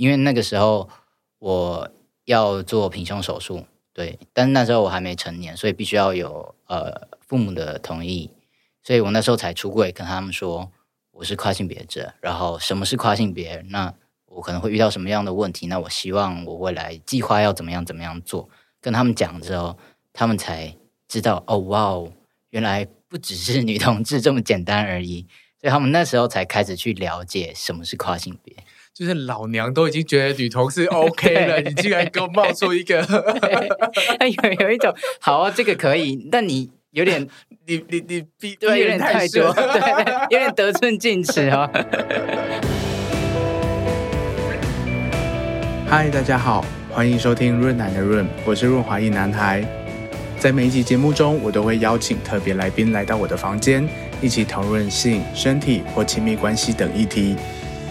因为那个时候我要做平胸手术，对，但那时候我还没成年，所以必须要有呃父母的同意，所以我那时候才出柜跟他们说我是跨性别者，然后什么是跨性别，那我可能会遇到什么样的问题，那我希望我未来计划要怎么样怎么样做，跟他们讲之后，他们才知道哦，哇哦，原来不只是女同志这么简单而已。所以他们那时候才开始去了解什么是跨性别，就是老娘都已经觉得女同事 OK 了，你竟然给我冒出一个，有有一种好啊，这个可以，但你有点，你你你逼对，有点太多，对，有点得寸进尺啊。嗨，大家好，欢迎收听润男的润，我是润滑一男孩。在每一集节目中，我都会邀请特别来宾来到我的房间。一起讨论性、身体或亲密关系等议题，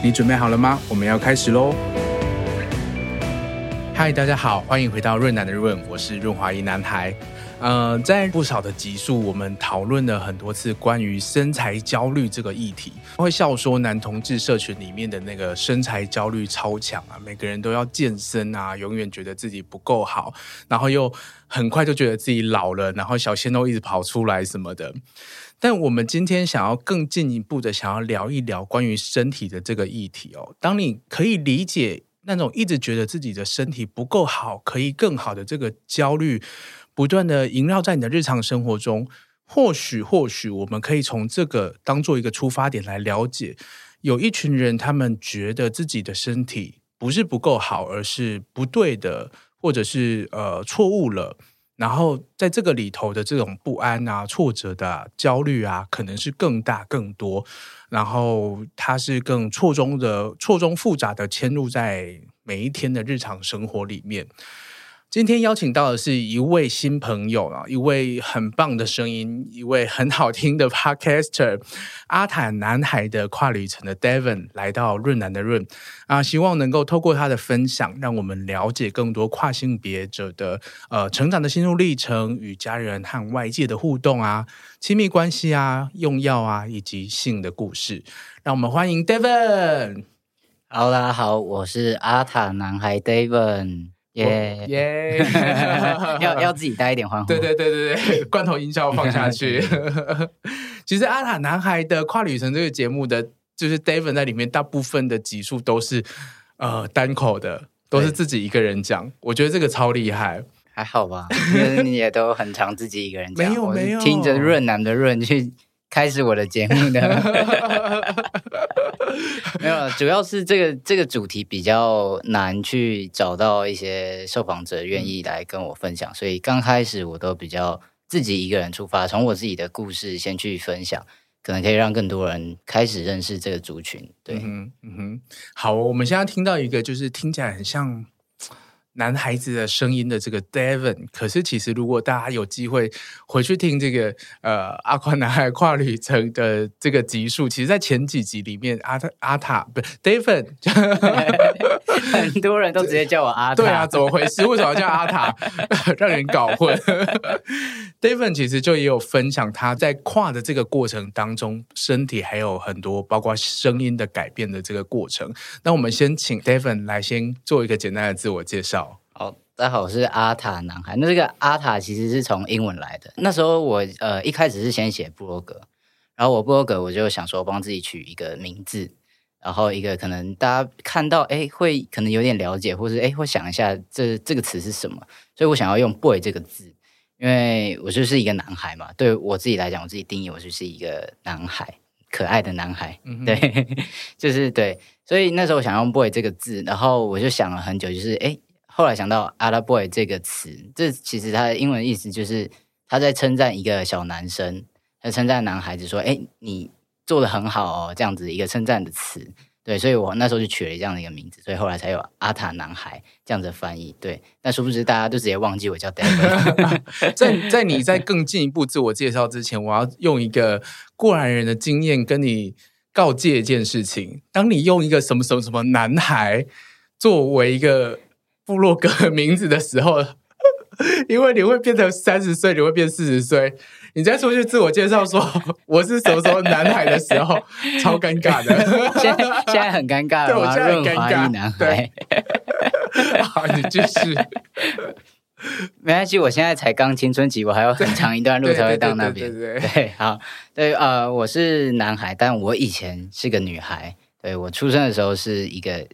你准备好了吗？我们要开始喽！嗨，大家好，欢迎回到润男的润，我是润滑一男孩。呃，在不少的集数，我们讨论了很多次关于身材焦虑这个议题。会笑说男同志社群里面的那个身材焦虑超强啊，每个人都要健身啊，永远觉得自己不够好，然后又很快就觉得自己老了，然后小鲜肉一直跑出来什么的。但我们今天想要更进一步的，想要聊一聊关于身体的这个议题哦。当你可以理解那种一直觉得自己的身体不够好，可以更好的这个焦虑，不断的萦绕在你的日常生活中，或许或许我们可以从这个当做一个出发点来了解，有一群人他们觉得自己的身体不是不够好，而是不对的，或者是呃错误了。然后在这个里头的这种不安啊、挫折的、焦虑啊，可能是更大、更多。然后它是更错综的、错综复杂的嵌入在每一天的日常生活里面。今天邀请到的是一位新朋友啊，一位很棒的声音，一位很好听的 Podcaster，阿坦男孩的跨旅程的 Devon 来到润男的润啊，希望能够透过他的分享，让我们了解更多跨性别者的呃成长的心路历程，与家人和外界的互动啊，亲密关系啊，用药啊，以及性的故事。让我们欢迎 Devon。好啦，好，我是阿坦男孩 Devon。耶耶！要要自己带一点欢呼。对对对对对，罐头音效放下去。其实阿塔男孩的跨旅程这个节目的，就是 David 在里面大部分的集数都是呃单口的，都是自己一个人讲。我觉得这个超厉害。还好吧，因为你也都很常自己一个人讲。没有没有，听着润男的润去开始我的节目的。没有，主要是这个这个主题比较难去找到一些受访者愿意来跟我分享，所以刚开始我都比较自己一个人出发，从我自己的故事先去分享，可能可以让更多人开始认识这个族群。对，嗯哼，嗯哼，好，我们现在听到一个就是听起来很像。男孩子的声音的这个 Devon，可是其实如果大家有机会回去听这个呃阿宽男孩跨旅程的这个集数，其实，在前几集里面，阿塔阿塔不是 Devon，很多人都直接叫我阿塔，对啊，怎么回事？为什么要叫阿塔？让人搞混。David 其实就也有分享他在跨的这个过程当中，身体还有很多包括声音的改变的这个过程。那我们先请 David 来先做一个简单的自我介绍。好，大家好，我是阿塔男孩。那这个阿塔其实是从英文来的。那时候我呃一开始是先写布洛格，然后我布洛格我就想说帮自己取一个名字，然后一个可能大家看到哎会可能有点了解，或是哎会想一下这这个词是什么，所以我想要用 boy 这个字，因为我就是一个男孩嘛。对我自己来讲，我自己定义我就是一个男孩，可爱的男孩。嗯、对，就是对，所以那时候我想用 boy 这个字，然后我就想了很久，就是哎。后来想到 “ALA boy” 这个词，这其实它的英文意思就是他在称赞一个小男生，他称赞男孩子说：“哎，你做的很好哦。”这样子一个称赞的词。对，所以我那时候就取了这样的一个名字，所以后来才有阿塔男孩这样子的翻译。对，但殊不知大家都直接忘记我叫 Devon。在在你在更进一步自我介绍之前，我要用一个过来人的经验跟你告诫一件事情：当你用一个什么什么什么男孩作为一个部落格名字的时候，因为你会变成三十岁，你会变四十岁，你在出去自我介绍说我是什么时候男孩的时候，超尴尬的。现在现在很尴尬了吗？润滑液男孩。好，你继续。没关系，我现在才刚青春期，我还有很长一段路才会到那边。对，对，对，对，对，对，好，对，呃，我是男孩，但我以前是个女孩。对，我出生的时候是一个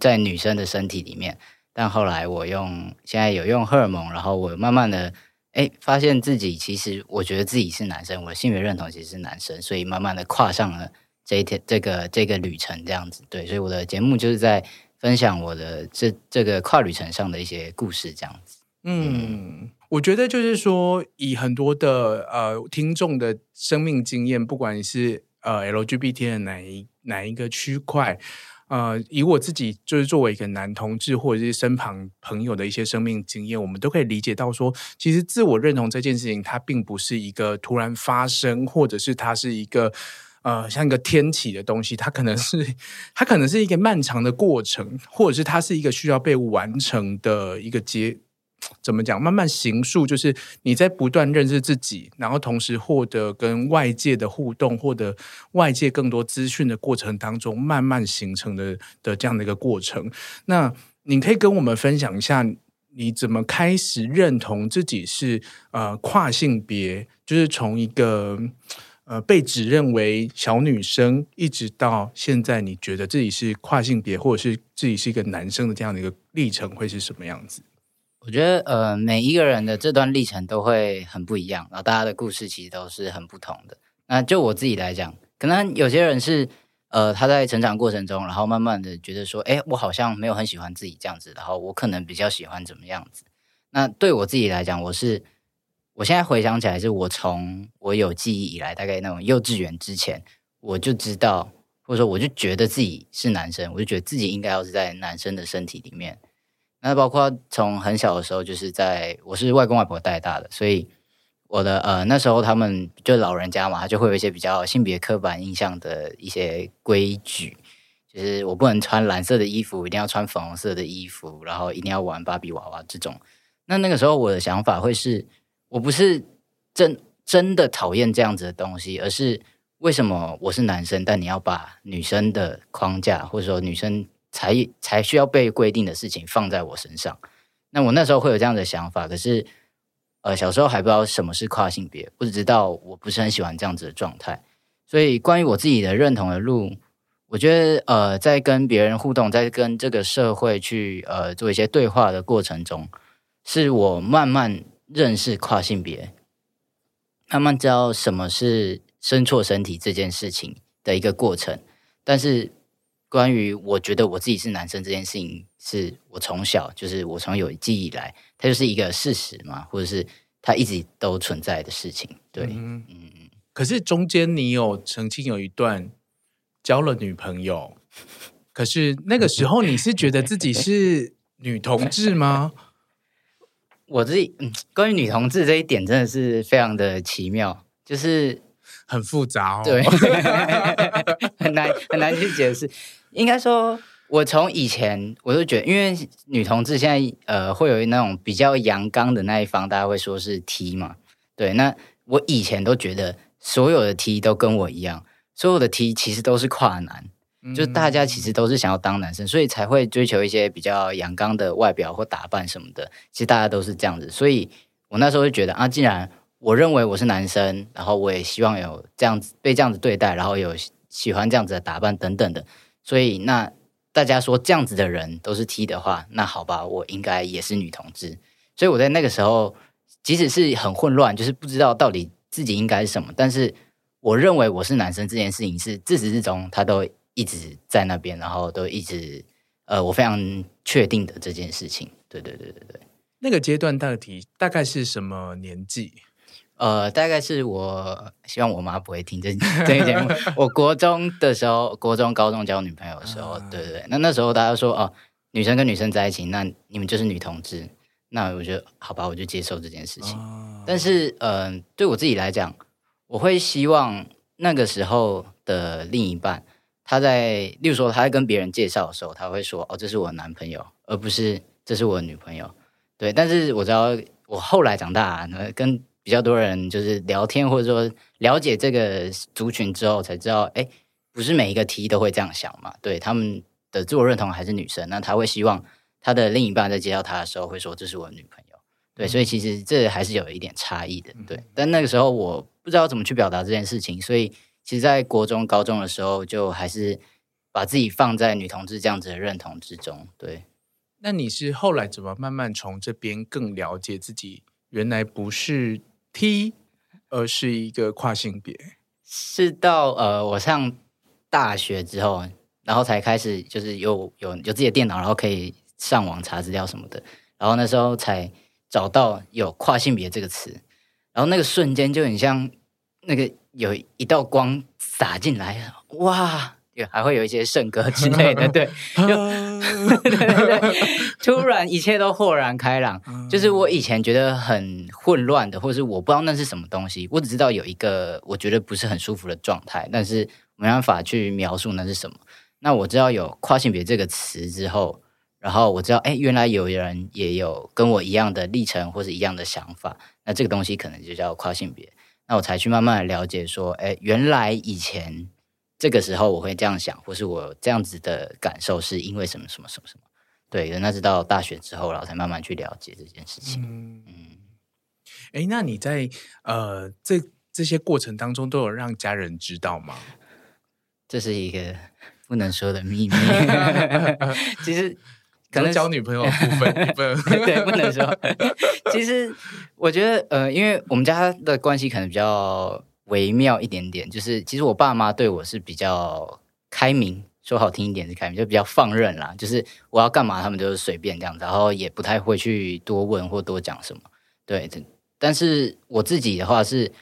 在女生的身体里面，但后来我用现在有用荷尔蒙，然后我慢慢的哎发现自己其实我觉得自己是男生，我的性别认同其实是男生，所以慢慢的跨上了这一天这个这个旅程这样子。对，所以我的节目就是在分享我的这这个跨旅程上的一些故事这样子。嗯，我觉得就是说，以很多的呃听众的生命经验，不管你是呃 LGBT 的哪一哪一个区块，呃，以我自己就是作为一个男同志，或者是身旁朋友的一些生命经验，我们都可以理解到说，其实自我认同这件事情，它并不是一个突然发生，或者是它是一个呃像一个天启的东西，它可能是它可能是一个漫长的过程，或者是它是一个需要被完成的一个阶。怎么讲？慢慢形塑，就是你在不断认识自己，然后同时获得跟外界的互动，获得外界更多资讯的过程当中，慢慢形成的的这样的一个过程。那你可以跟我们分享一下，你怎么开始认同自己是呃跨性别？就是从一个呃被指认为小女生，一直到现在，你觉得自己是跨性别，或者是自己是一个男生的这样的一个历程，会是什么样子？我觉得，呃，每一个人的这段历程都会很不一样，然后大家的故事其实都是很不同的。那就我自己来讲，可能有些人是，呃，他在成长过程中，然后慢慢的觉得说，哎，我好像没有很喜欢自己这样子，然后我可能比较喜欢怎么样子。那对我自己来讲，我是，我现在回想起来，是我从我有记忆以来，大概那种幼稚园之前，我就知道，或者说我就觉得自己是男生，我就觉得自己应该要是在男生的身体里面。那包括从很小的时候，就是在我是外公外婆带大的，所以我的呃那时候他们就老人家嘛，他就会有一些比较性别刻板印象的一些规矩，就是我不能穿蓝色的衣服，一定要穿粉红色的衣服，然后一定要玩芭比娃娃这种。那那个时候我的想法会是，我不是真真的讨厌这样子的东西，而是为什么我是男生，但你要把女生的框架或者说女生。才才需要被规定的事情放在我身上，那我那时候会有这样的想法，可是，呃，小时候还不知道什么是跨性别，不知道我不是很喜欢这样子的状态，所以关于我自己的认同的路，我觉得，呃，在跟别人互动，在跟这个社会去呃做一些对话的过程中，是我慢慢认识跨性别，慢慢知道什么是生错身体这件事情的一个过程，但是。关于我觉得我自己是男生这件事情，是我从小就是我从有记忆以来，它就是一个事实嘛，或者是它一直都存在的事情。对，嗯嗯。可是中间你有曾经有一段交了女朋友，可是那个时候你是觉得自己是女同志吗？我自己嗯，关于女同志这一点真的是非常的奇妙，就是很复杂哦，对，很难很难去解释。应该说，我从以前我就觉得，因为女同志现在呃会有那种比较阳刚的那一方，大家会说是 T 嘛，对。那我以前都觉得所有的 T 都跟我一样，所有的 T 其实都是跨男，嗯、就是大家其实都是想要当男生，所以才会追求一些比较阳刚的外表或打扮什么的。其实大家都是这样子，所以我那时候就觉得啊，既然我认为我是男生，然后我也希望有这样子被这样子对待，然后有喜欢这样子的打扮等等的。所以，那大家说这样子的人都是 T 的话，那好吧，我应该也是女同志。所以我在那个时候，即使是很混乱，就是不知道到底自己应该是什么，但是我认为我是男生这件事情是自始至终他都一直在那边，然后都一直呃，我非常确定的这件事情。对对对对对，那个阶段到底大概是什么年纪？呃，大概是我希望我妈不会听这 这个节目。我国中的时候，国中、高中交女朋友的时候，啊、对对对，那那时候大家说哦，女生跟女生在一起，那你们就是女同志。那我觉得好吧，我就接受这件事情。啊、但是，嗯、呃，对我自己来讲，我会希望那个时候的另一半，他在，例如说他在跟别人介绍的时候，他会说哦，这是我男朋友，而不是这是我女朋友。对，但是我知道我后来长大，跟比较多人就是聊天或者说了解这个族群之后，才知道，哎，不是每一个 T 都会这样想嘛。对，他们的自我认同还是女生，那他会希望他的另一半在接到他的时候会说这是我的女朋友。对，所以其实这还是有一点差异的。对，但那个时候我不知道怎么去表达这件事情，所以其实，在国中、高中的时候，就还是把自己放在女同志这样子的认同之中。对。那你是后来怎么慢慢从这边更了解自己？原来不是 T，而是一个跨性别。是到呃，我上大学之后，然后才开始就是有有有自己的电脑，然后可以上网查资料什么的。然后那时候才找到有跨性别这个词，然后那个瞬间就很像那个有一道光洒进来，哇！还会有一些圣歌之类的，对，就 对对对，突然一切都豁然开朗。就是我以前觉得很混乱的，或是我不知道那是什么东西，我只知道有一个我觉得不是很舒服的状态，但是没办法去描述那是什么。那我知道有跨性别这个词之后，然后我知道，哎，原来有人也有跟我一样的历程或是一样的想法，那这个东西可能就叫跨性别。那我才去慢慢的了解说，哎，原来以前。这个时候我会这样想，或是我这样子的感受是因为什么什么什么什么？对，那是到大学之后，然后才慢慢去了解这件事情。嗯，哎、嗯，那你在呃这这些过程当中，都有让家人知道吗？这是一个不能说的秘密。其实可能交女朋友的部分，部分 对，不能说。其实我觉得，呃，因为我们家的关系可能比较。微妙一点点，就是其实我爸妈对我是比较开明，说好听一点是开明，就比较放任啦。就是我要干嘛，他们就是随便这样子，然后也不太会去多问或多讲什么。对，但是我自己的话是，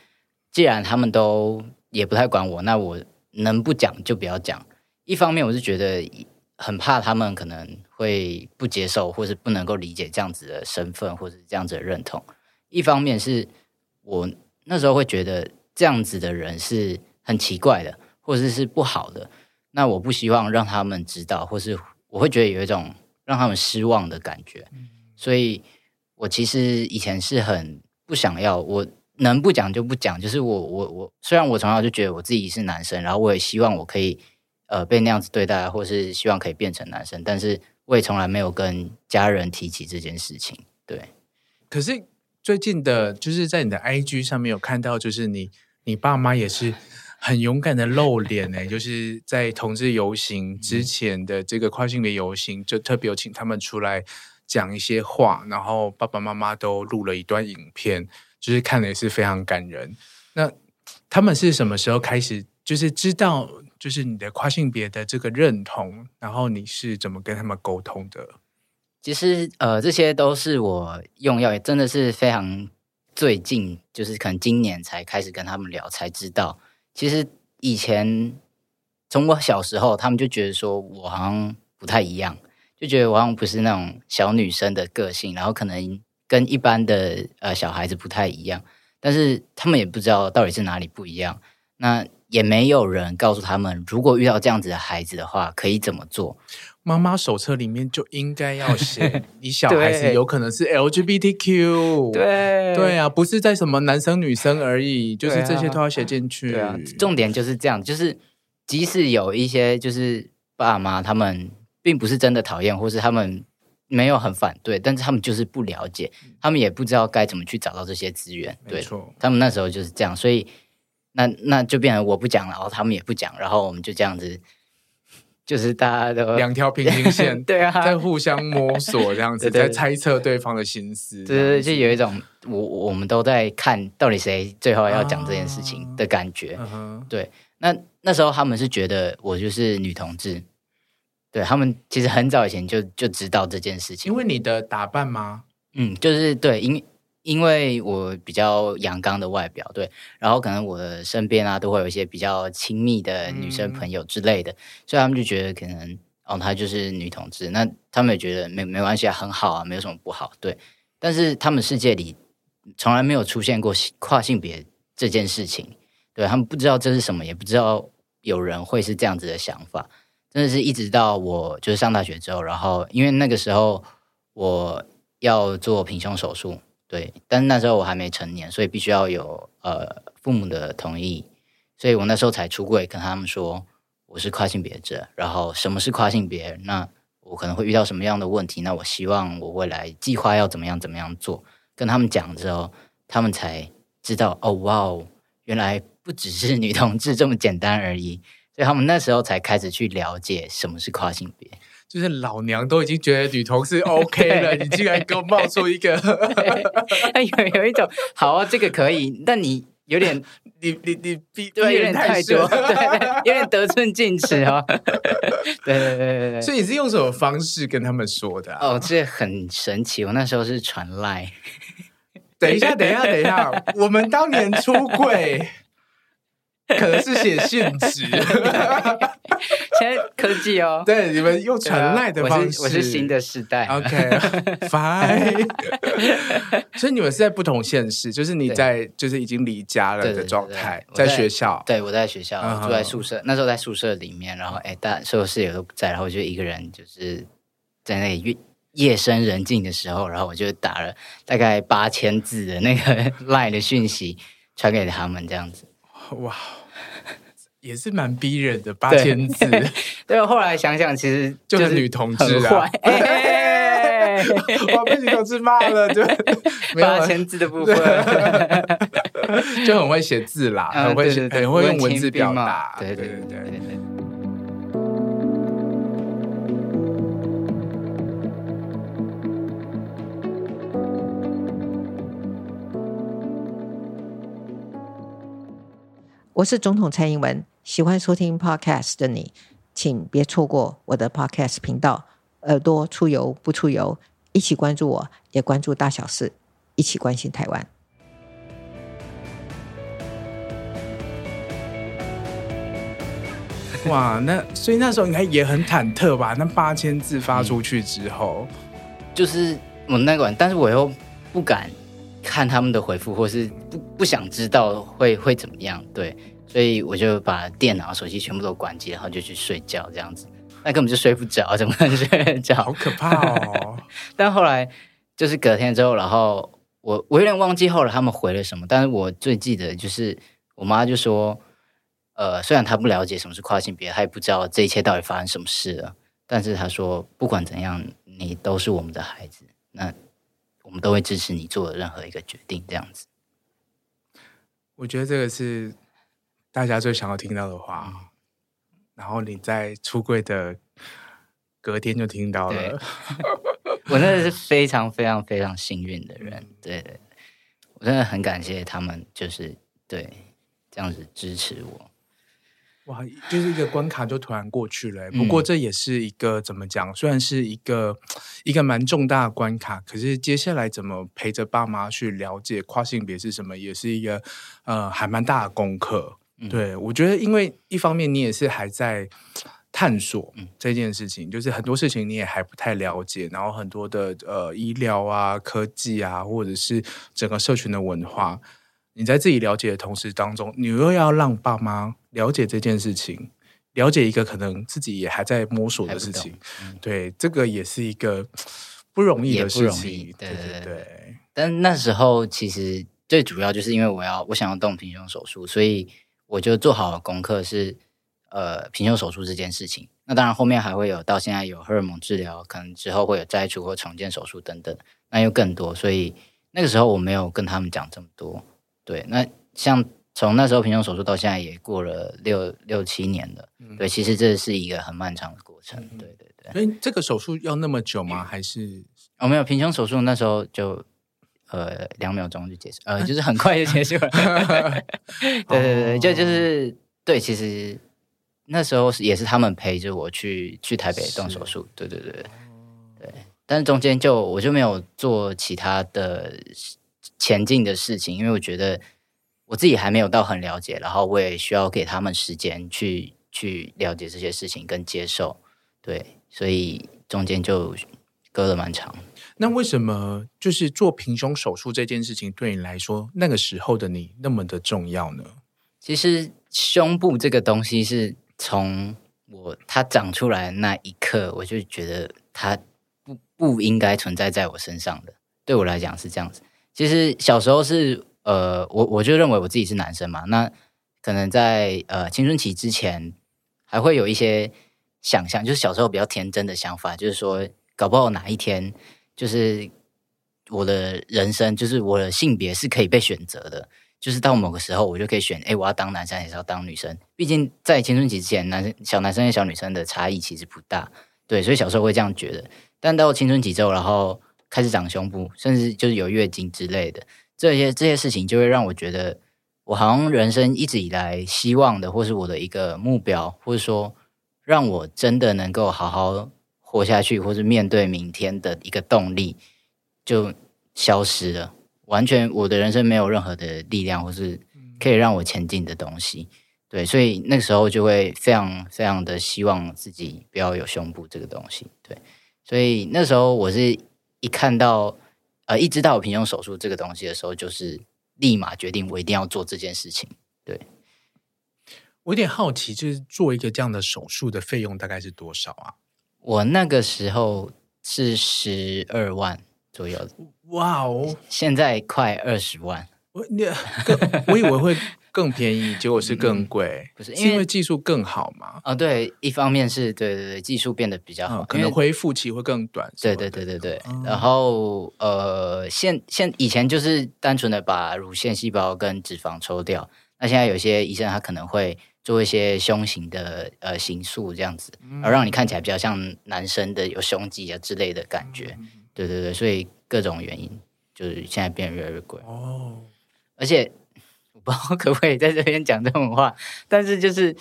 既然他们都也不太管我，那我能不讲就不要讲。一方面我是觉得很怕他们可能会不接受，或是不能够理解这样子的身份，或是这样子的认同。一方面是我那时候会觉得。这样子的人是很奇怪的，或者是，是不好的。那我不希望让他们知道，或是我会觉得有一种让他们失望的感觉。所以，我其实以前是很不想要，我能不讲就不讲。就是我我我，虽然我从小就觉得我自己是男生，然后我也希望我可以呃被那样子对待，或是希望可以变成男生，但是我也从来没有跟家人提起这件事情。对，可是最近的，就是在你的 IG 上面有看到，就是你。你爸妈也是很勇敢的露脸呢，就是在同志游行之前的这个跨性别游行，就特别有请他们出来讲一些话，然后爸爸妈妈都录了一段影片，就是看了也是非常感人。那他们是什么时候开始，就是知道就是你的跨性别的这个认同，然后你是怎么跟他们沟通的？其实呃，这些都是我用药，也真的是非常。最近就是可能今年才开始跟他们聊，才知道其实以前从我小时候，他们就觉得说我好像不太一样，就觉得我好像不是那种小女生的个性，然后可能跟一般的呃小孩子不太一样，但是他们也不知道到底是哪里不一样，那也没有人告诉他们，如果遇到这样子的孩子的话，可以怎么做。妈妈手册里面就应该要写，你小孩子有可能是 LGBTQ，对对啊，不是在什么男生女生而已，就是这些都要写进去。对啊，重点就是这样，就是即使有一些就是爸妈他们并不是真的讨厌，或是他们没有很反对，但是他们就是不了解，他们也不知道该怎么去找到这些资源。对，他们那时候就是这样，所以那那就变成我不讲了，然后他们也不讲，然后我们就这样子。就是大家都两条平行线，对啊，在互相摸索这样子，在猜测对方的心思，对对，就有一种我我们都在看到底谁最后要讲这件事情的感觉。啊、对，那那时候他们是觉得我就是女同志，对他们其实很早以前就就知道这件事情，因为你的打扮吗？嗯，就是对，因。因为我比较阳刚的外表，对，然后可能我的身边啊都会有一些比较亲密的女生朋友之类的，嗯、所以他们就觉得可能哦，她就是女同志，那他们也觉得没没关系啊，很好啊，没有什么不好，对。但是他们世界里从来没有出现过跨性别这件事情，对，他们不知道这是什么，也不知道有人会是这样子的想法，真的是一直到我就是上大学之后，然后因为那个时候我要做平胸手术。对，但那时候我还没成年，所以必须要有呃父母的同意，所以我那时候才出柜跟他们说我是跨性别者，然后什么是跨性别，那我可能会遇到什么样的问题，那我希望我未来计划要怎么样怎么样做，跟他们讲之后，他们才知道哦，哇哦，原来不只是女同志这么简单而已，所以他们那时候才开始去了解什么是跨性别。就是老娘都已经觉得女同事 OK 了，你竟然给我冒出一个，有有一种好啊，这个可以，但你有点，你你你逼对，有点太多，对，有点得寸进尺哦。对对对对对，所以你是用什么方式跟他们说的？哦，这很神奇，我那时候是传赖。等一下，等一下，等一下，我们当年出柜。可能是写信纸，现在科技哦，对，你们用传赖的方式，我是新的时代。OK，Fine。所以你们是在不同县市，就是你在就是已经离家了的状态，在学校。对，我在学校住在宿舍，那时候在宿舍里面，然后哎，大所有室友都不在，然后我就一个人就是在那里夜夜深人静的时候，然后我就打了大概八千字的那个赖的讯息传给他们，这样子。哇，也是蛮逼人的，八千字。对，后来想想，其实 就是女同志啊，我被女同志骂了，就 八千字的部分，就很会写字啦，很会写，很会用文字表达。对对对对。我是总统蔡英文，喜欢收听 Podcast 的你，请别错过我的 Podcast 频道。耳朵出游不出游，一起关注我，也关注大小事，一起关心台湾。哇，那所以那时候应该也很忐忑吧？那八千字发出去之后，嗯、就是我那个，但是我又不敢。看他们的回复，或是不不想知道会会怎么样，对，所以我就把电脑、手机全部都关机，然后就去睡觉，这样子，那根本就睡不着，怎么能睡觉？好可怕哦！但后来就是隔天之后，然后我我有点忘记后来他们回了什么，但是我最记得就是我妈就说，呃，虽然她不了解什么是跨性别，她也不知道这一切到底发生什么事了，但是她说不管怎样，你都是我们的孩子，那。我们都会支持你做的任何一个决定，这样子。我觉得这个是大家最想要听到的话。嗯、然后你在出柜的隔天就听到了。我真的是非常非常非常幸运的人。对对，我真的很感谢他们，就是对这样子支持我。哇，就是一个关卡就突然过去了。不过这也是一个、嗯、怎么讲？虽然是一个一个蛮重大的关卡，可是接下来怎么陪着爸妈去了解跨性别是什么，也是一个呃还蛮大的功课。嗯、对，我觉得，因为一方面你也是还在探索这件事情，嗯、就是很多事情你也还不太了解，然后很多的呃医疗啊、科技啊，或者是整个社群的文化。你在自己了解的同时当中，你又要让爸妈了解这件事情，了解一个可能自己也还在摸索的事情，嗯、对，这个也是一个不容易的事情。对对对，对。但那时候其实最主要就是因为我要我想要动平胸手术，所以我就做好了功课是呃平胸手术这件事情。那当然后面还会有到现在有荷尔蒙治疗，可能之后会有摘除或重建手术等等，那又更多。所以那个时候我没有跟他们讲这么多。对，那像从那时候平胸手术到现在也过了六六七年了。嗯、对，其实这是一个很漫长的过程。嗯、对对对。所以这个手术要那么久吗？还是哦，没有平胸手术那时候就呃两秒钟就结束，呃就是很快就结束了。对对对，就就是对，其实那时候是也是他们陪着我去去台北动手术。是对对对对，但是中间就我就没有做其他的。前进的事情，因为我觉得我自己还没有到很了解，然后我也需要给他们时间去去了解这些事情跟接受，对，所以中间就隔了蛮长。那为什么就是做平胸手术这件事情对你来说，那个时候的你那么的重要呢？其实胸部这个东西是从我它长出来的那一刻，我就觉得它不不应该存在在我身上的，对我来讲是这样子。其实小时候是呃，我我就认为我自己是男生嘛，那可能在呃青春期之前，还会有一些想象，就是小时候比较天真的想法，就是说，搞不好哪一天，就是我的人生，就是我的性别是可以被选择的，就是到某个时候，我就可以选，哎，我要当男生还是要当女生？毕竟在青春期之前，男生小男生跟小女生的差异其实不大，对，所以小时候会这样觉得。但到青春期之后，然后开始长胸部，甚至就是有月经之类的，这些这些事情就会让我觉得，我好像人生一直以来希望的，或是我的一个目标，或者说让我真的能够好好活下去，或是面对明天的一个动力，就消失了。完全我的人生没有任何的力量，或是可以让我前进的东西。对，所以那个时候就会非常非常的希望自己不要有胸部这个东西。对，所以那时候我是。一看到，呃，一知道有平胸手术这个东西的时候，就是立马决定我一定要做这件事情。对，我有点好奇，就是做一个这样的手术的费用大概是多少啊？我那个时候是十二万左右。哇哦，现在快二十万。我你，我以为会。更便宜，结果是更贵，嗯、不是因为，因为技术更好嘛？啊、哦，对，一方面是对对对，技术变得比较好，嗯、可能恢复期会更短。对对对对对，嗯、然后呃，现现以前就是单纯的把乳腺细胞跟脂肪抽掉，那现在有些医生他可能会做一些胸型的呃形塑这样子，然后让你看起来比较像男生的有胸肌啊之类的感觉。嗯、对对对，所以各种原因就是现在变得越来越贵哦，而且。不知道 可不可以在这边讲这种话，但是就是，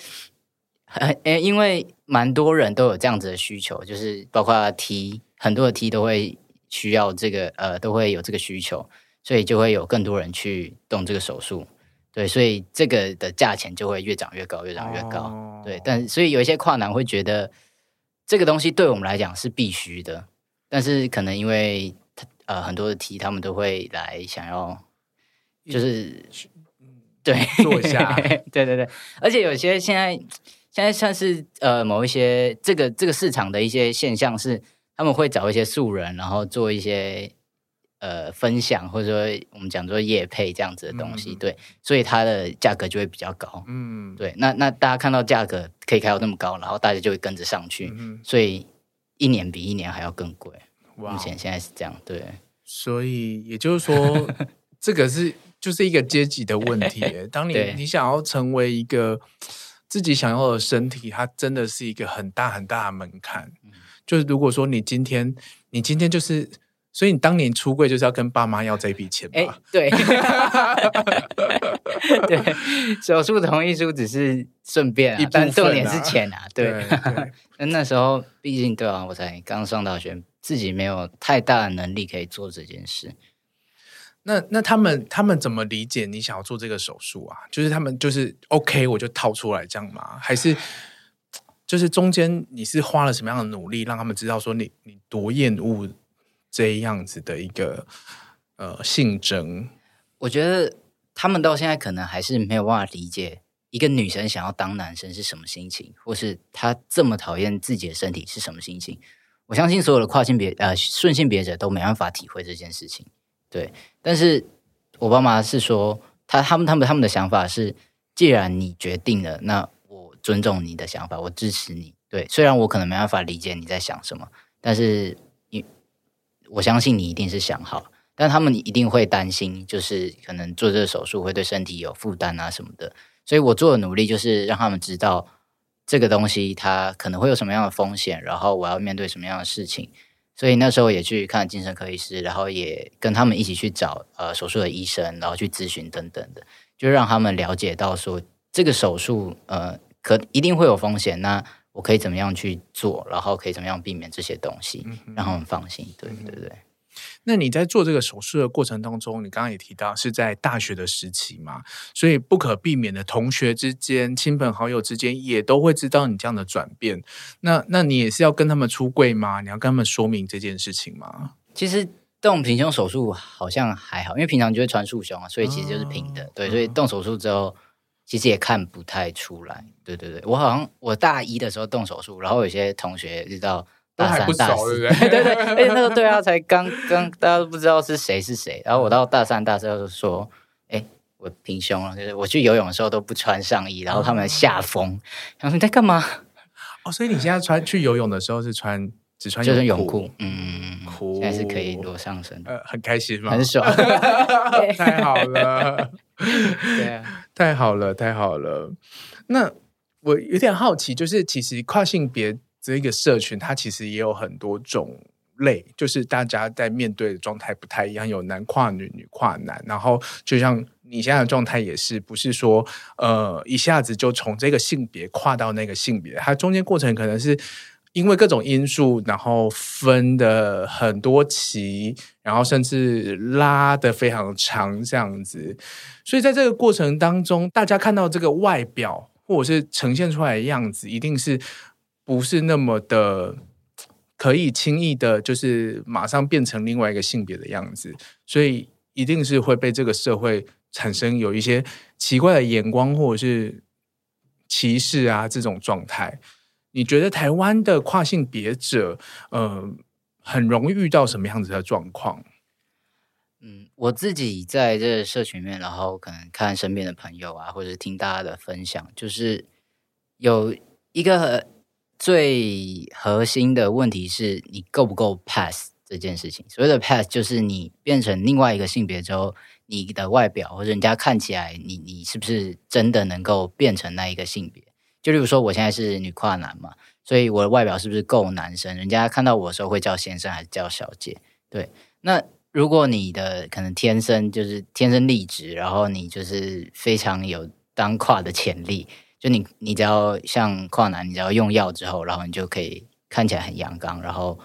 呃，因为蛮多人都有这样子的需求，就是包括 T，很多的 T 都会需要这个，呃，都会有这个需求，所以就会有更多人去动这个手术，对，所以这个的价钱就会越涨越高，越涨越高，哦、对，但所以有一些跨男会觉得这个东西对我们来讲是必须的，但是可能因为呃很多的 T 他们都会来想要，就是。对，坐下，对对对，而且有些现在现在算是呃某一些这个这个市场的一些现象是，他们会找一些素人，然后做一些呃分享，或者说我们讲做业配这样子的东西，嗯、对，所以它的价格就会比较高，嗯，对，那那大家看到价格可以开到那么高，然后大家就会跟着上去，嗯、所以一年比一年还要更贵，哇目前现在是这样，对，所以也就是说 这个是。就是一个阶级的问题。当你你想要成为一个自己想要的身体，它真的是一个很大很大的门槛。嗯、就是如果说你今天，你今天就是，所以你当年出柜就是要跟爸妈要这笔钱吧？对，对，手术同意书只是顺便、啊，但重点是钱啊。对，那那时候毕竟对啊，我才刚上大学，自己没有太大的能力可以做这件事。那那他们他们怎么理解你想要做这个手术啊？就是他们就是 OK，我就套出来这样吗？还是就是中间你是花了什么样的努力，让他们知道说你你多厌恶这样子的一个呃性征？我觉得他们到现在可能还是没有办法理解一个女生想要当男生是什么心情，或是她这么讨厌自己的身体是什么心情。我相信所有的跨性别呃顺性别者都没办法体会这件事情。对，但是我爸妈是说，他他们他们他们的想法是，既然你决定了，那我尊重你的想法，我支持你。对，虽然我可能没办法理解你在想什么，但是你，我相信你一定是想好。但他们一定会担心，就是可能做这个手术会对身体有负担啊什么的。所以我做的努力就是让他们知道这个东西它可能会有什么样的风险，然后我要面对什么样的事情。所以那时候也去看精神科医师，然后也跟他们一起去找呃手术的医生，然后去咨询等等的，就让他们了解到说这个手术呃可一定会有风险，那我可以怎么样去做，然后可以怎么样避免这些东西，嗯、让他们放心。对对对。那你在做这个手术的过程当中，你刚刚也提到是在大学的时期嘛，所以不可避免的，同学之间、亲朋好友之间也都会知道你这样的转变。那那你也是要跟他们出柜吗？你要跟他们说明这件事情吗？其实动平胸手术好像还好，因为平常就会穿束胸啊，所以其实就是平的。哦、对，所以动手术之后，其实也看不太出来。对对对，我好像我大一的时候动手术，然后有些同学知道。大三大四，对对对，而且那个对啊，才刚刚大家都不知道是谁是谁。然后我到大三大四就说，哎，我平胸了，就是我去游泳的时候都不穿上衣，然后他们吓疯，然后说你在干嘛？哦，所以你现在穿去游泳的时候是穿只穿就是泳裤，嗯，现在是可以裸上身，呃，很开心吗？很爽，太好了，对啊，太好了，太好了。那我有点好奇，就是其实跨性别。这个社群，它其实也有很多种类，就是大家在面对的状态不太一样，有男跨女、女跨男。然后，就像你现在的状态，也是不是说呃一下子就从这个性别跨到那个性别，它中间过程可能是因为各种因素，然后分的很多期，然后甚至拉得非常长这样子。所以在这个过程当中，大家看到这个外表或者是呈现出来的样子，一定是。不是那么的可以轻易的，就是马上变成另外一个性别的样子，所以一定是会被这个社会产生有一些奇怪的眼光或者是歧视啊这种状态。你觉得台湾的跨性别者，呃，很容易遇到什么样子的状况？嗯，我自己在这个社群里面，然后可能看身边的朋友啊，或者听大家的分享，就是有一个。最核心的问题是你够不够 pass 这件事情。所谓的 pass 就是你变成另外一个性别之后，你的外表或者人家看起来你，你是不是真的能够变成那一个性别？就例如说，我现在是女跨男嘛，所以我的外表是不是够男生？人家看到我的时候会叫先生还是叫小姐？对。那如果你的可能天生就是天生丽质，然后你就是非常有当跨的潜力。就你，你只要像跨男，你只要用药之后，然后你就可以看起来很阳刚，然后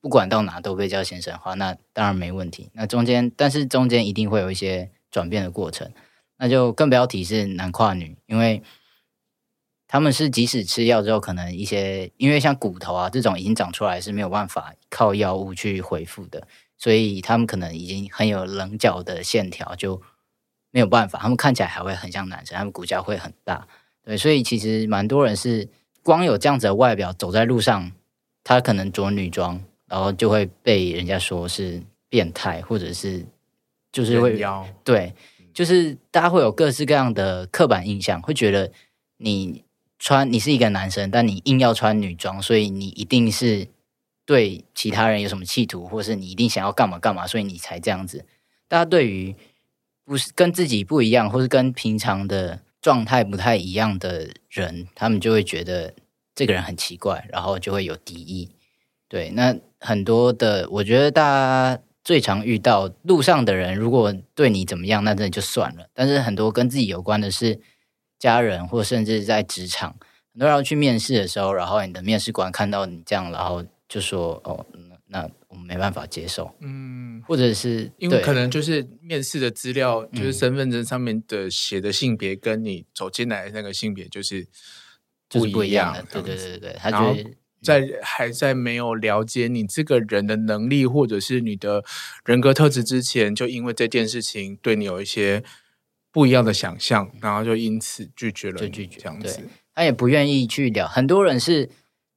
不管到哪都被叫先生的话，那当然没问题。那中间，但是中间一定会有一些转变的过程，那就更不要提是男跨女，因为他们是即使吃药之后，可能一些因为像骨头啊这种已经长出来是没有办法靠药物去恢复的，所以他们可能已经很有棱角的线条，就没有办法，他们看起来还会很像男生，他们骨架会很大。对，所以其实蛮多人是光有这样子的外表走在路上，他可能着女装，然后就会被人家说是变态，或者是就是会对，就是大家会有各式各样的刻板印象，会觉得你穿你是一个男生，但你硬要穿女装，所以你一定是对其他人有什么企图，或是你一定想要干嘛干嘛，所以你才这样子。大家对于不是跟自己不一样，或是跟平常的。状态不太一样的人，他们就会觉得这个人很奇怪，然后就会有敌意。对，那很多的，我觉得大家最常遇到路上的人，如果对你怎么样，那真的就算了。但是很多跟自己有关的是家人，或甚至在职场，很多人要去面试的时候，然后你的面试官看到你这样，然后就说：“哦，那我们没办法接受。”嗯。或者是因为可能就是面试的资料，就是身份证上面的写的性别，跟你走进来的那个性别就是不一样，就是不一样。对对对对，他觉得在还在没有了解你这个人的能力或者是你的人格特质之前，就因为这件事情对你有一些不一样的想象，然后就因此拒绝了，就拒绝这样子。他也不愿意去聊。很多人是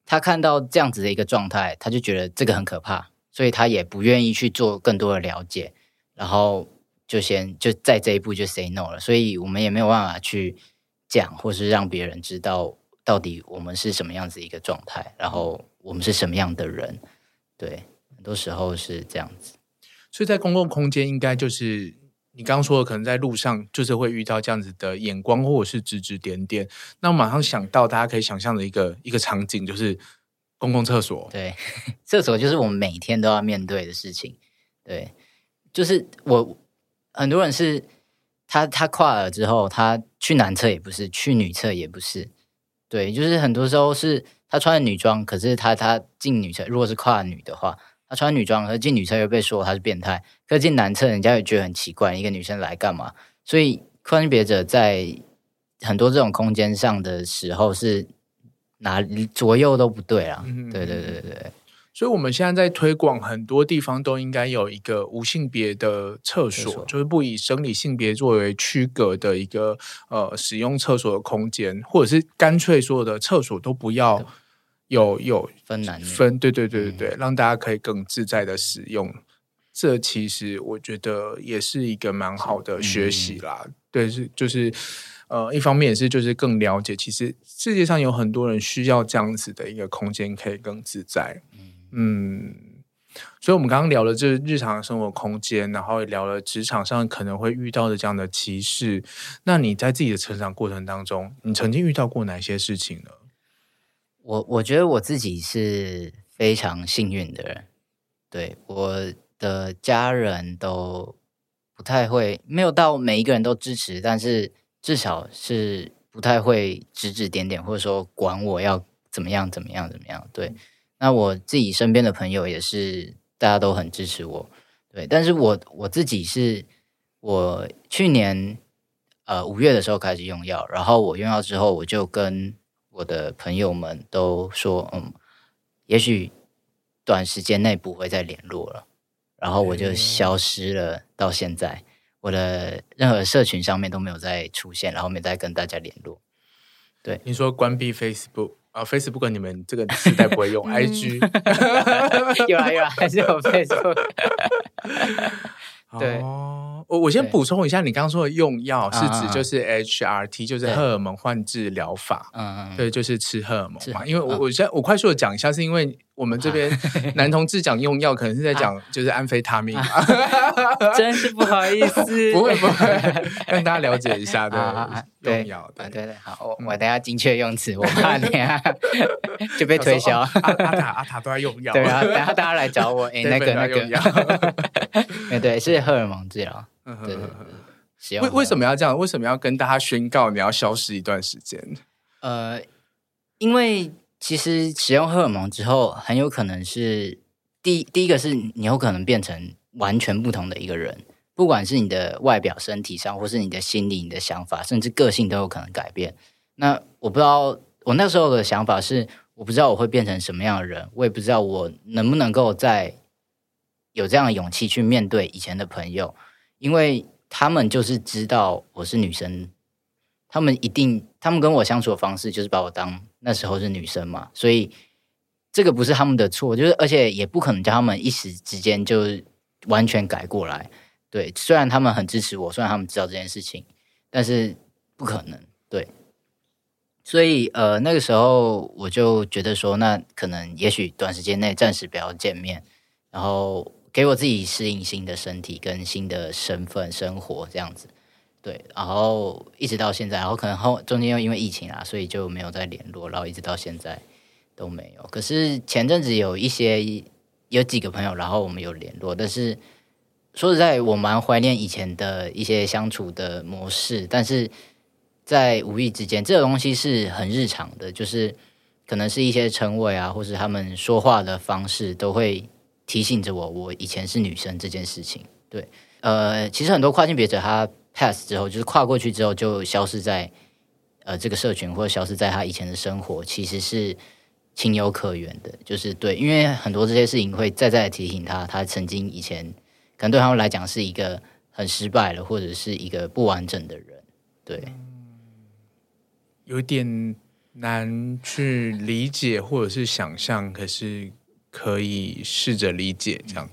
他看到这样子的一个状态，他就觉得这个很可怕。所以他也不愿意去做更多的了解，然后就先就在这一步就 say no 了。所以我们也没有办法去讲，或是让别人知道到底我们是什么样子一个状态，然后我们是什么样的人。对，很多时候是这样子。所以在公共空间，应该就是你刚刚说的，可能在路上就是会遇到这样子的眼光，或者是指指点点。那我马上想到，大家可以想象的一个一个场景就是。公共厕所，对，厕所就是我们每天都要面对的事情。对，就是我很多人是他他跨了之后，他去男厕也不是，去女厕也不是。对，就是很多时候是他穿了女装，可是他他进女厕，如果是跨女的话，他穿女装，可是进女厕又被说他是变态，可是进男厕人家也觉得很奇怪，一个女生来干嘛？所以跨性别者在很多这种空间上的时候是。哪里左右都不对啊！嗯、对对对对，所以我们现在在推广，很多地方都应该有一个无性别的厕所就是不以生理性别作为区隔的一个呃使用厕所的空间，或者是干脆所有的厕所都不要有有分男女分，对对对对对，嗯、让大家可以更自在的使用。这其实我觉得也是一个蛮好的学习啦。嗯、对，是就是呃，一方面也是就是更了解，其实世界上有很多人需要这样子的一个空间，可以更自在。嗯。嗯所以，我们刚刚聊了这日常生活空间，然后也聊了职场上可能会遇到的这样的歧视。那你在自己的成长过程当中，你曾经遇到过哪些事情呢？我我觉得我自己是非常幸运的人，对，我的家人都不太会，没有到每一个人都支持，但是至少是不太会指指点点，或者说管我要怎么样怎么样怎么样。对，那我自己身边的朋友也是。大家都很支持我，对，但是我我自己是，我去年呃五月的时候开始用药，然后我用药之后，我就跟我的朋友们都说，嗯，也许短时间内不会再联络了，然后我就消失了，到现在，我的任何社群上面都没有再出现，然后没再跟大家联络。对，你说关闭 Facebook。啊、uh，Facebook 你们这个时代不会用，IG 有啊有啊，还是有 Facebook。对。Oh. 我我先补充一下，你刚刚说的用药是指就是 HRT，就是荷尔蒙换治疗法。嗯嗯，对，就是吃荷尔蒙嘛。因为我我先我快速的讲一下，是因为我们这边 男同志讲用药，可能是在讲就是安非他命。真是不好意思，不 会不会，让大家了解一下的用药。对对对，好，我我等下精确用词，我怕你就被推销。阿塔阿塔都在用药，对啊，等下大家来找我，哎，那个那个，哎，对，是荷尔蒙治疗。对，为为什么要这样？为什么要跟大家宣告你要消失一段时间？呃，因为其实使用荷尔蒙之后，很有可能是第第一个是你有可能变成完全不同的一个人，不管是你的外表、身体上，或是你的心理、你的想法，甚至个性都有可能改变。那我不知道，我那时候的想法是，我不知道我会变成什么样的人，我也不知道我能不能够再有这样的勇气去面对以前的朋友。因为他们就是知道我是女生，他们一定，他们跟我相处的方式就是把我当那时候是女生嘛，所以这个不是他们的错，就是而且也不可能叫他们一时之间就完全改过来。对，虽然他们很支持我，虽然他们知道这件事情，但是不可能。对，所以呃那个时候我就觉得说，那可能也许短时间内暂时不要见面，然后。给我自己适应新的身体跟新的身份生活这样子，对，然后一直到现在，然后可能后中间又因为疫情啊，所以就没有再联络，然后一直到现在都没有。可是前阵子有一些有几个朋友，然后我们有联络，但是说实在，我蛮怀念以前的一些相处的模式，但是在无意之间，这个东西是很日常的，就是可能是一些称谓啊，或是他们说话的方式都会。提醒着我，我以前是女生这件事情。对，呃，其实很多跨性别者他 pass 之后，就是跨过去之后就消失在呃这个社群，或者消失在他以前的生活，其实是情有可原的。就是对，因为很多这些事情会再再提醒他，他曾经以前可能对他们来讲是一个很失败了，或者是一个不完整的人。对，有点难去理解或者是想象，可是。可以试着理解这样，